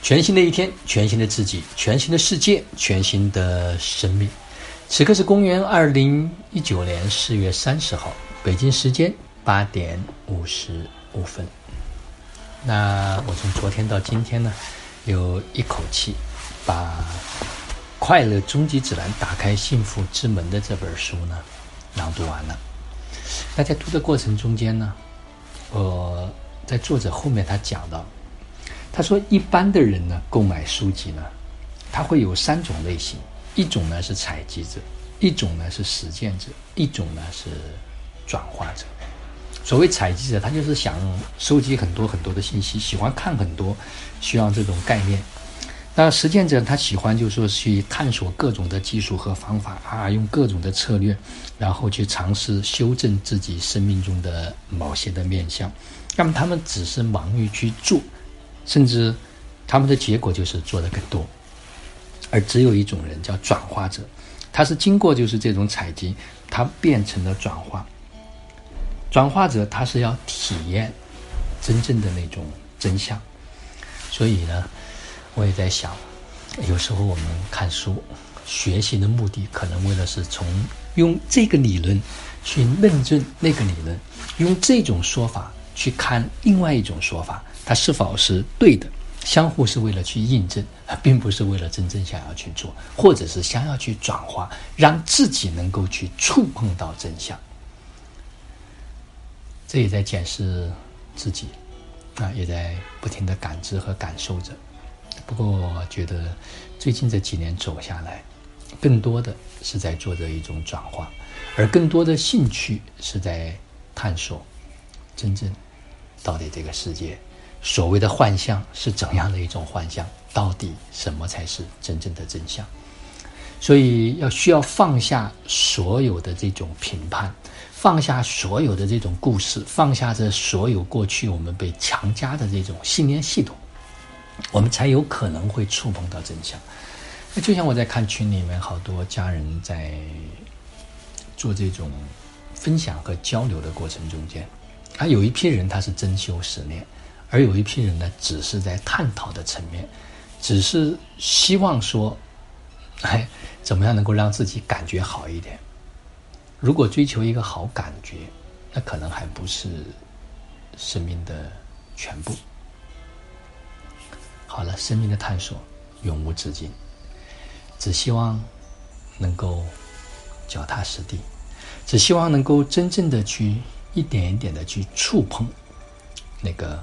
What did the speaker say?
全新的一天，全新的自己，全新的世界，全新的生命。此刻是公元二零一九年四月三十号，北京时间八点五十五分。那我从昨天到今天呢，有一口气把《快乐终极指南：打开幸福之门》的这本书呢朗读完了。那在读的过程中间呢，我在作者后面他讲到。他说：“一般的人呢，购买书籍呢，他会有三种类型：一种呢是采集者，一种呢是实践者，一种呢是转化者。所谓采集者，他就是想收集很多很多的信息，喜欢看很多，需要这种概念。那实践者，他喜欢就是说去探索各种的技术和方法啊，用各种的策略，然后去尝试修正自己生命中的某些的面相。那么他们只是忙于去做。”甚至，他们的结果就是做的更多，而只有一种人叫转化者，他是经过就是这种采集，他变成了转化。转化者他是要体验真正的那种真相，所以呢，我也在想，有时候我们看书学习的目的，可能为了是从用这个理论去论证那个理论，用这种说法去看另外一种说法。它是否是对的？相互是为了去印证，并不是为了真正想要去做，或者是想要去转化，让自己能够去触碰到真相。这也在检视自己，啊，也在不停的感知和感受着。不过，我觉得最近这几年走下来，更多的是在做着一种转化，而更多的兴趣是在探索真正到底这个世界。所谓的幻象是怎样的一种幻象？到底什么才是真正的真相？所以要需要放下所有的这种评判，放下所有的这种故事，放下这所有过去我们被强加的这种信念系统，我们才有可能会触碰到真相。那就像我在看群里面好多家人在做这种分享和交流的过程中间，啊，有一批人他是真修实练。而有一批人呢，只是在探讨的层面，只是希望说，哎，怎么样能够让自己感觉好一点？如果追求一个好感觉，那可能还不是生命的全部。好了，生命的探索永无止境，只希望能够脚踏实地，只希望能够真正的去一点一点的去触碰那个。